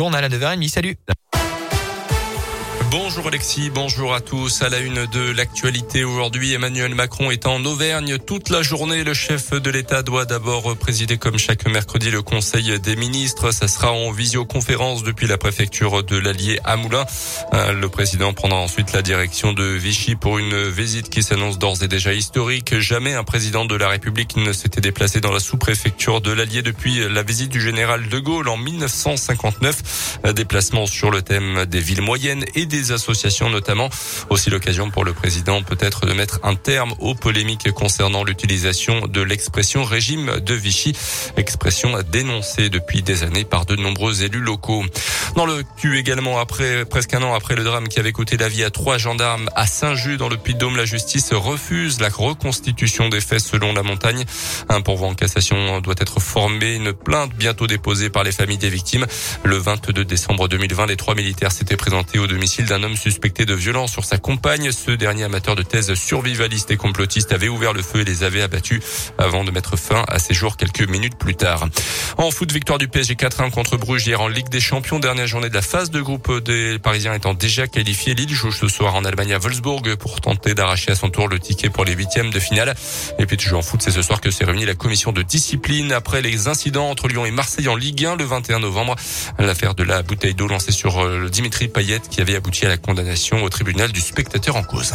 journal à 9h30. Salut Bonjour Alexis, bonjour à tous. À la une de l'actualité aujourd'hui, Emmanuel Macron est en Auvergne toute la journée. Le chef de l'État doit d'abord présider comme chaque mercredi le Conseil des ministres. Ça sera en visioconférence depuis la préfecture de l'Allier à Moulins. Euh, le président prendra ensuite la direction de Vichy pour une visite qui s'annonce d'ores et déjà historique. Jamais un président de la République ne s'était déplacé dans la sous-préfecture de l'Allier depuis la visite du général de Gaulle en 1959. Déplacement sur le thème des villes moyennes et des associations notamment. Aussi l'occasion pour le président peut-être de mettre un terme aux polémiques concernant l'utilisation de l'expression régime de Vichy, expression dénoncée depuis des années par de nombreux élus locaux. Dans le cul également, après presque un an après le drame qui avait coûté la vie à trois gendarmes à Saint-Just dans le Puy-de-Dôme, la justice refuse la reconstitution des faits selon la montagne. Un pourvoi en cassation doit être formé. Une plainte bientôt déposée par les familles des victimes. Le 22 décembre 2020, les trois militaires s'étaient présentés au domicile d'un homme suspecté de violence sur sa compagne. Ce dernier amateur de thèse survivaliste et complotiste avait ouvert le feu et les avait abattus avant de mettre fin à ses jours quelques minutes plus tard. En foot, victoire du PSG 4-1 contre Bruges hier en Ligue des Champions. Dernière journée de la phase de groupe des Parisiens étant déjà qualifiés. Lille joue ce soir en Allemagne à Wolfsburg pour tenter d'arracher à son tour le ticket pour les huitièmes de finale. Et puis toujours en foot, c'est ce soir que s'est réunie la commission de discipline après les incidents entre Lyon et Marseille en Ligue 1 le 21 novembre. L'affaire de la bouteille d'eau lancée sur euh, Dimitri Payet qui avait abouti à la condamnation au tribunal du spectateur en cause.